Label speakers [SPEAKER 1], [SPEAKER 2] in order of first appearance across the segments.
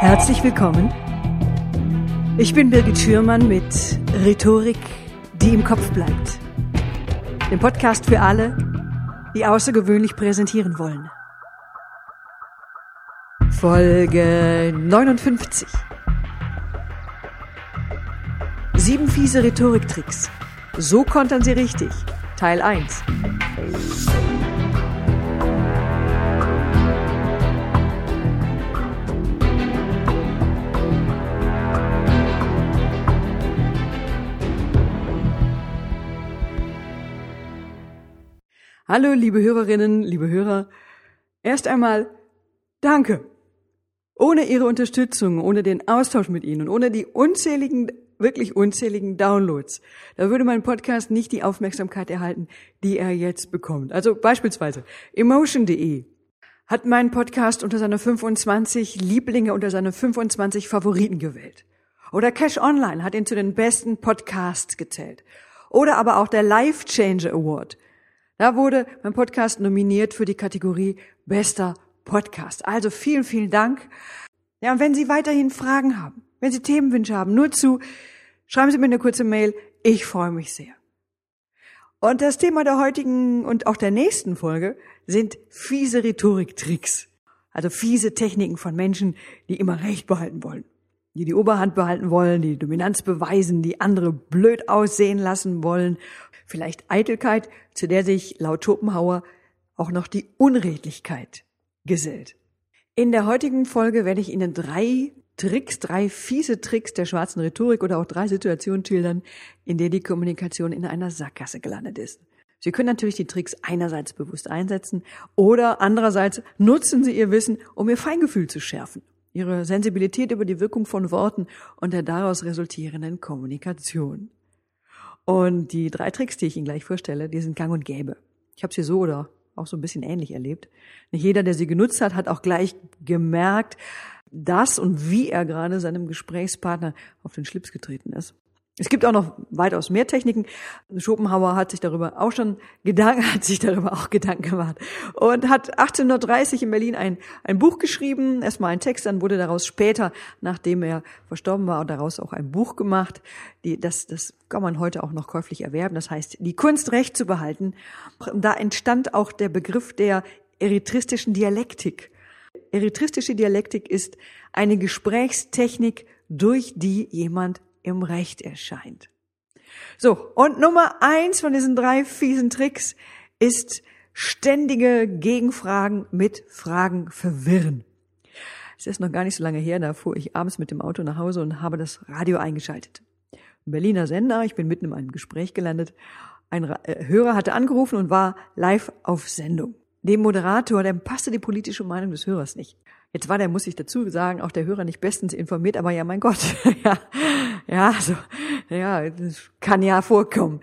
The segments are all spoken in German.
[SPEAKER 1] Herzlich willkommen. Ich bin Birgit Schürmann mit Rhetorik, die im Kopf bleibt. Dem Podcast für alle, die außergewöhnlich präsentieren wollen. Folge 59. Sieben fiese Rhetoriktricks. So kontern sie richtig. Teil 1. Hallo, liebe Hörerinnen, liebe Hörer. Erst einmal Danke. Ohne Ihre Unterstützung, ohne den Austausch mit Ihnen, ohne die unzähligen, wirklich unzähligen Downloads, da würde mein Podcast nicht die Aufmerksamkeit erhalten, die er jetzt bekommt. Also beispielsweise Emotion.de hat meinen Podcast unter seine 25 Lieblinge, unter seine 25 Favoriten gewählt. Oder Cash Online hat ihn zu den besten Podcasts gezählt. Oder aber auch der Life Changer Award da wurde mein Podcast nominiert für die Kategorie Bester Podcast. Also vielen, vielen Dank. Ja, und wenn Sie weiterhin Fragen haben, wenn Sie Themenwünsche haben, nur zu, schreiben Sie mir eine kurze Mail. Ich freue mich sehr. Und das Thema der heutigen und auch der nächsten Folge sind fiese Rhetoriktricks. Also fiese Techniken von Menschen, die immer Recht behalten wollen die die Oberhand behalten wollen, die Dominanz beweisen, die andere blöd aussehen lassen wollen. Vielleicht Eitelkeit, zu der sich laut Schopenhauer auch noch die Unredlichkeit gesellt. In der heutigen Folge werde ich Ihnen drei Tricks, drei fiese Tricks der schwarzen Rhetorik oder auch drei Situationen schildern, in der die Kommunikation in einer Sackgasse gelandet ist. Sie können natürlich die Tricks einerseits bewusst einsetzen oder andererseits nutzen Sie Ihr Wissen, um Ihr Feingefühl zu schärfen ihre Sensibilität über die Wirkung von Worten und der daraus resultierenden Kommunikation. Und die drei Tricks, die ich Ihnen gleich vorstelle, die sind gang und gäbe. Ich habe sie so oder auch so ein bisschen ähnlich erlebt. Nicht jeder, der sie genutzt hat, hat auch gleich gemerkt, dass und wie er gerade seinem Gesprächspartner auf den Schlips getreten ist. Es gibt auch noch weitaus mehr Techniken. Schopenhauer hat sich darüber auch schon Gedanken, hat sich darüber auch Gedanken gemacht und hat 1830 in Berlin ein, ein Buch geschrieben. Erstmal ein Text, dann wurde daraus später, nachdem er verstorben war, daraus auch ein Buch gemacht. Die, das, das kann man heute auch noch käuflich erwerben. Das heißt, die Kunst recht zu behalten. Da entstand auch der Begriff der eritristischen Dialektik. Eritristische Dialektik ist eine Gesprächstechnik, durch die jemand im Recht erscheint. So, und Nummer eins von diesen drei fiesen Tricks ist ständige Gegenfragen mit Fragen verwirren. Es ist noch gar nicht so lange her, da fuhr ich abends mit dem Auto nach Hause und habe das Radio eingeschaltet. Ein Berliner Sender, ich bin mitten in einem Gespräch gelandet. Ein äh, Hörer hatte angerufen und war live auf Sendung. Dem Moderator, dem passte die politische Meinung des Hörers nicht. Jetzt war der, muss ich dazu sagen, auch der Hörer nicht bestens informiert, aber ja, mein Gott, ja, ja, so, ja, das kann ja vorkommen.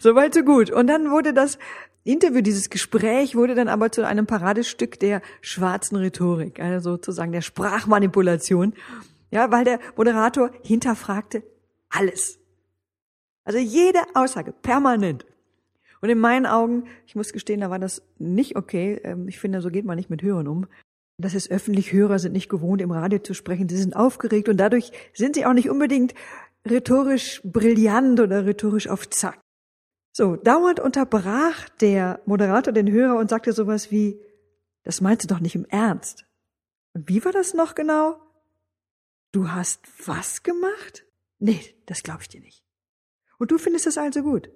[SPEAKER 1] Soweit so gut. Und dann wurde das Interview, dieses Gespräch wurde dann aber zu einem Paradestück der schwarzen Rhetorik, also sozusagen der Sprachmanipulation, ja, weil der Moderator hinterfragte alles. Also jede Aussage, permanent. Und in meinen Augen, ich muss gestehen, da war das nicht okay. Ähm, ich finde, so geht man nicht mit Hörern um. Das ist öffentlich, Hörer sind nicht gewohnt, im Radio zu sprechen, sie sind aufgeregt und dadurch sind sie auch nicht unbedingt rhetorisch brillant oder rhetorisch auf Zack. So, dauernd unterbrach der Moderator den Hörer und sagte sowas wie, das meinst du doch nicht im Ernst. Und wie war das noch genau? Du hast was gemacht? Nee, das glaube ich dir nicht. Und du findest es also gut?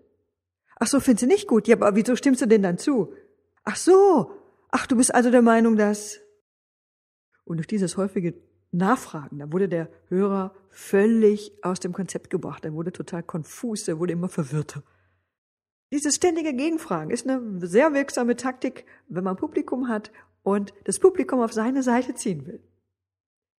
[SPEAKER 1] Ach so, findest du nicht gut? Ja, aber wieso stimmst du denn dann zu? Ach so. Ach, du bist also der Meinung, dass und durch dieses häufige Nachfragen, da wurde der Hörer völlig aus dem Konzept gebracht. Er wurde total konfus, er wurde immer verwirrter. Dieses ständige Gegenfragen ist eine sehr wirksame Taktik, wenn man Publikum hat und das Publikum auf seine Seite ziehen will.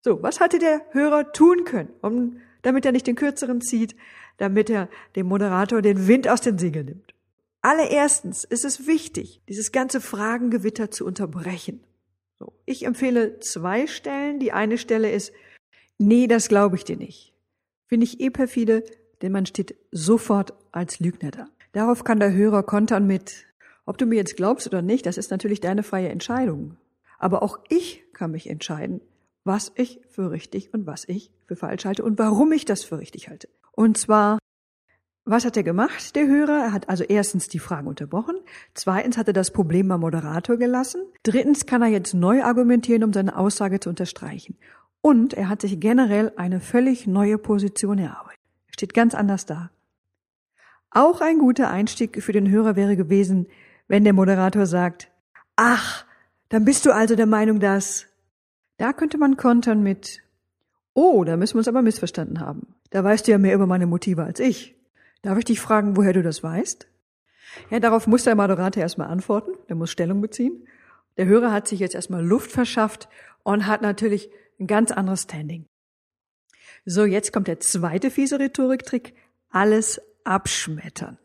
[SPEAKER 1] So, was hatte der Hörer tun können, um, damit er nicht den kürzeren zieht, damit er dem Moderator den Wind aus den Segeln nimmt? Allererstens ist es wichtig, dieses ganze Fragengewitter zu unterbrechen. So. Ich empfehle zwei Stellen. Die eine Stelle ist, nee, das glaube ich dir nicht. Finde ich eh perfide, denn man steht sofort als Lügner da. Darauf kann der Hörer kontern mit, ob du mir jetzt glaubst oder nicht, das ist natürlich deine freie Entscheidung. Aber auch ich kann mich entscheiden, was ich für richtig und was ich für falsch halte und warum ich das für richtig halte. Und zwar, was hat er gemacht, der Hörer? Er hat also erstens die Fragen unterbrochen, zweitens hat er das Problem beim Moderator gelassen, drittens kann er jetzt neu argumentieren, um seine Aussage zu unterstreichen. Und er hat sich generell eine völlig neue Position erarbeitet. Er steht ganz anders da. Auch ein guter Einstieg für den Hörer wäre gewesen, wenn der Moderator sagt, ach, dann bist du also der Meinung, dass. Da könnte man kontern mit, oh, da müssen wir uns aber missverstanden haben. Da weißt du ja mehr über meine Motive als ich. Darf ich dich fragen, woher du das weißt? Ja, darauf muss der Moderator erstmal antworten, der muss Stellung beziehen. Der Hörer hat sich jetzt erstmal Luft verschafft und hat natürlich ein ganz anderes Standing. So, jetzt kommt der zweite fiese Rhetoriktrick. Alles abschmettern.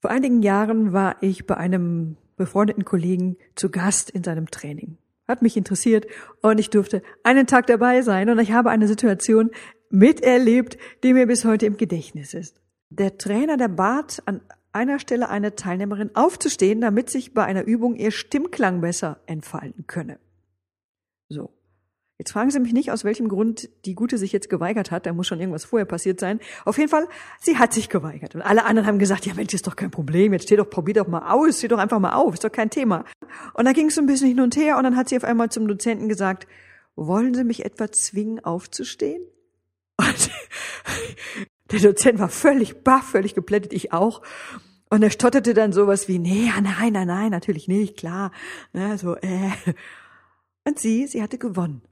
[SPEAKER 1] Vor einigen Jahren war ich bei einem befreundeten Kollegen zu Gast in seinem Training. Hat mich interessiert und ich durfte einen Tag dabei sein und ich habe eine Situation miterlebt, die mir bis heute im Gedächtnis ist. Der Trainer, der bat an einer Stelle eine Teilnehmerin aufzustehen, damit sich bei einer Übung ihr Stimmklang besser entfalten könne. So. Jetzt fragen Sie mich nicht, aus welchem Grund die Gute sich jetzt geweigert hat. Da muss schon irgendwas vorher passiert sein. Auf jeden Fall, sie hat sich geweigert. Und alle anderen haben gesagt, ja Mensch, ist doch kein Problem. Jetzt steh doch, probier doch mal aus. Steh doch einfach mal auf. Ist doch kein Thema. Und da ging es so ein bisschen hin und her. Und dann hat sie auf einmal zum Dozenten gesagt, wollen Sie mich etwa zwingen, aufzustehen? Und der Dozent war völlig baff, völlig geplättet. Ich auch. Und er stotterte dann sowas wie, nee, nein, nein, nein, natürlich nicht, klar. Ja, so, äh. Und sie, sie hatte gewonnen.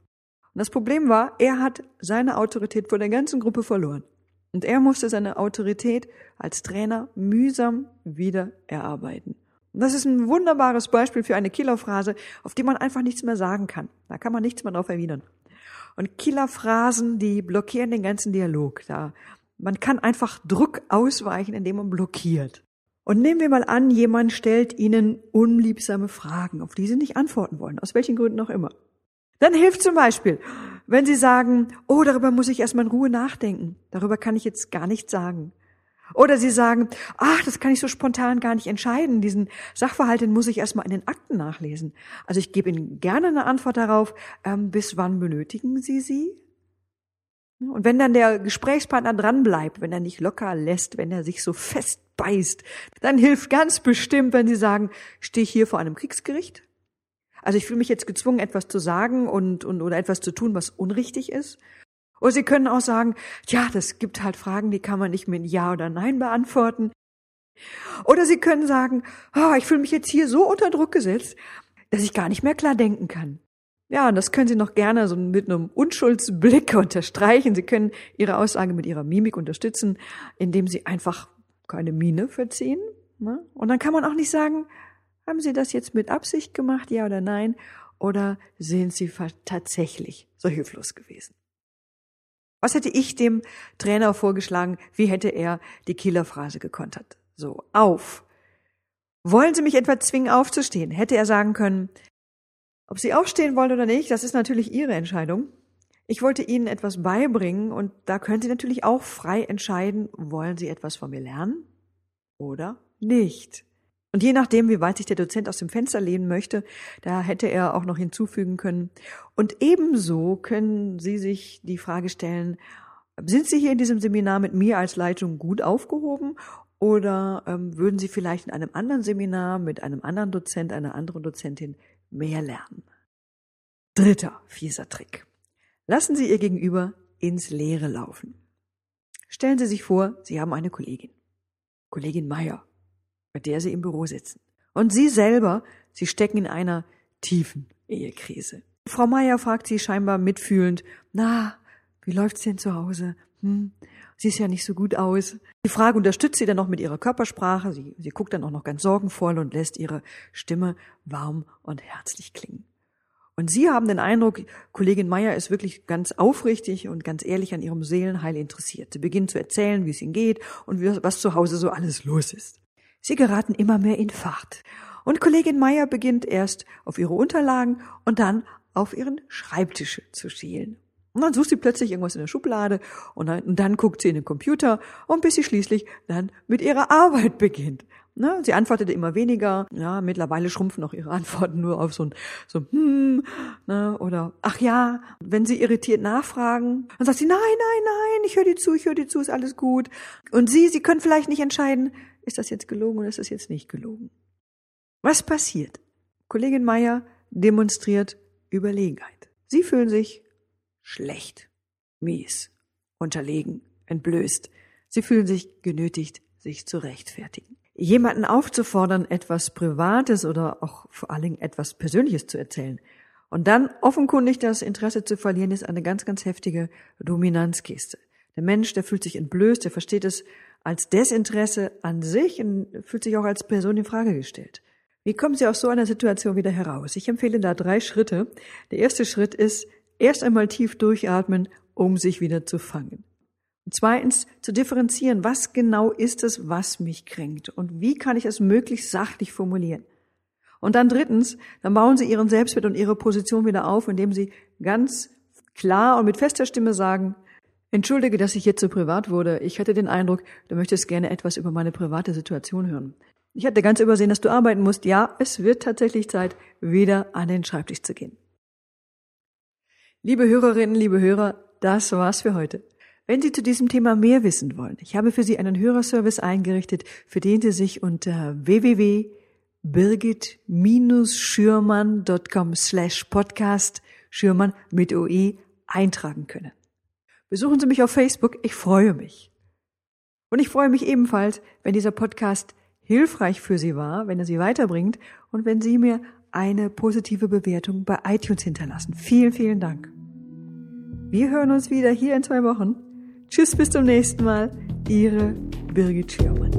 [SPEAKER 1] Und das Problem war, er hat seine Autorität vor der ganzen Gruppe verloren. Und er musste seine Autorität als Trainer mühsam wieder erarbeiten. Und das ist ein wunderbares Beispiel für eine Killerphrase, auf die man einfach nichts mehr sagen kann. Da kann man nichts mehr drauf erwidern. Und Killerphrasen, die blockieren den ganzen Dialog. Da, man kann einfach Druck ausweichen, indem man blockiert. Und nehmen wir mal an, jemand stellt Ihnen unliebsame Fragen, auf die Sie nicht antworten wollen, aus welchen Gründen auch immer. Dann hilft zum Beispiel, wenn Sie sagen, oh, darüber muss ich erstmal in Ruhe nachdenken. Darüber kann ich jetzt gar nichts sagen. Oder Sie sagen, ach, das kann ich so spontan gar nicht entscheiden. Diesen Sachverhalt, den muss ich erstmal in den Akten nachlesen. Also ich gebe Ihnen gerne eine Antwort darauf, ähm, bis wann benötigen Sie sie? Und wenn dann der Gesprächspartner dranbleibt, wenn er nicht locker lässt, wenn er sich so fest beißt, dann hilft ganz bestimmt, wenn Sie sagen, stehe ich hier vor einem Kriegsgericht? Also ich fühle mich jetzt gezwungen, etwas zu sagen und, und oder etwas zu tun, was unrichtig ist. Oder Sie können auch sagen, ja, das gibt halt Fragen, die kann man nicht mit Ja oder Nein beantworten. Oder Sie können sagen, oh, ich fühle mich jetzt hier so unter Druck gesetzt, dass ich gar nicht mehr klar denken kann. Ja, und das können Sie noch gerne so mit einem Unschuldsblick unterstreichen. Sie können Ihre Aussage mit Ihrer Mimik unterstützen, indem Sie einfach keine Miene verziehen. Ne? Und dann kann man auch nicht sagen, haben Sie das jetzt mit Absicht gemacht, ja oder nein? Oder sind Sie tatsächlich so hilflos gewesen? Was hätte ich dem Trainer vorgeschlagen? Wie hätte er die Killerphrase gekontert? So, auf. Wollen Sie mich etwa zwingen, aufzustehen? Hätte er sagen können, ob Sie aufstehen wollen oder nicht, das ist natürlich Ihre Entscheidung. Ich wollte Ihnen etwas beibringen und da können Sie natürlich auch frei entscheiden, wollen Sie etwas von mir lernen oder nicht. Und je nachdem, wie weit sich der Dozent aus dem Fenster lehnen möchte, da hätte er auch noch hinzufügen können. Und ebenso können Sie sich die Frage stellen, sind Sie hier in diesem Seminar mit mir als Leitung gut aufgehoben oder ähm, würden Sie vielleicht in einem anderen Seminar mit einem anderen Dozent, einer anderen Dozentin mehr lernen? Dritter fieser Trick. Lassen Sie Ihr Gegenüber ins Leere laufen. Stellen Sie sich vor, Sie haben eine Kollegin. Kollegin Meier bei der sie im Büro sitzen. Und sie selber, sie stecken in einer tiefen Ehekrise. Frau Meier fragt sie scheinbar mitfühlend, na, wie läuft's denn zu Hause? Hm, ist ja nicht so gut aus. Die Frage unterstützt sie dann noch mit ihrer Körpersprache. Sie, sie guckt dann auch noch ganz sorgenvoll und lässt ihre Stimme warm und herzlich klingen. Und Sie haben den Eindruck, Kollegin Meier ist wirklich ganz aufrichtig und ganz ehrlich an ihrem Seelenheil interessiert. Sie beginnt zu erzählen, wie es ihnen geht und was zu Hause so alles los ist. Sie geraten immer mehr in Fahrt. Und Kollegin Meier beginnt erst auf ihre Unterlagen und dann auf ihren Schreibtisch zu schielen. Und dann sucht sie plötzlich irgendwas in der Schublade und dann, und dann guckt sie in den Computer und bis sie schließlich dann mit ihrer Arbeit beginnt. Ne? Sie antwortete immer weniger. Ja, mittlerweile schrumpfen auch ihre Antworten nur auf so ein, so hm, ne? oder ach ja, wenn sie irritiert nachfragen, dann sagt sie, nein, nein, nein, ich höre dir zu, ich höre dir zu, ist alles gut. Und sie, sie können vielleicht nicht entscheiden, ist das jetzt gelogen oder ist das jetzt nicht gelogen. Was passiert? Kollegin Meier demonstriert Überlegenheit. Sie fühlen sich schlecht, mies, unterlegen, entblößt. Sie fühlen sich genötigt, sich zu rechtfertigen. Jemanden aufzufordern, etwas Privates oder auch vor allen Dingen etwas Persönliches zu erzählen und dann offenkundig das Interesse zu verlieren, ist eine ganz, ganz heftige Dominanzgeste. Der Mensch, der fühlt sich entblößt, der versteht es als Desinteresse an sich und fühlt sich auch als Person in Frage gestellt. Wie kommen Sie aus so einer Situation wieder heraus? Ich empfehle da drei Schritte. Der erste Schritt ist, erst einmal tief durchatmen, um sich wieder zu fangen. Und zweitens, zu differenzieren, was genau ist es, was mich kränkt und wie kann ich es möglichst sachlich formulieren. Und dann drittens, dann bauen Sie Ihren Selbstwert und Ihre Position wieder auf, indem Sie ganz klar und mit fester Stimme sagen, Entschuldige, dass ich jetzt so privat wurde. Ich hatte den Eindruck, du möchtest gerne etwas über meine private Situation hören. Ich hatte ganz übersehen, dass du arbeiten musst. Ja, es wird tatsächlich Zeit, wieder an den Schreibtisch zu gehen. Liebe Hörerinnen, liebe Hörer, das war's für heute. Wenn Sie zu diesem Thema mehr wissen wollen, ich habe für Sie einen Hörerservice eingerichtet, für den Sie sich unter www.birgit-schürmann.com slash podcast Schürmann mit OE eintragen können. Besuchen Sie mich auf Facebook, ich freue mich. Und ich freue mich ebenfalls, wenn dieser Podcast hilfreich für Sie war, wenn er Sie weiterbringt und wenn Sie mir eine positive Bewertung bei iTunes hinterlassen. Vielen, vielen Dank. Wir hören uns wieder hier in zwei Wochen. Tschüss, bis zum nächsten Mal. Ihre Birgit Schürmann.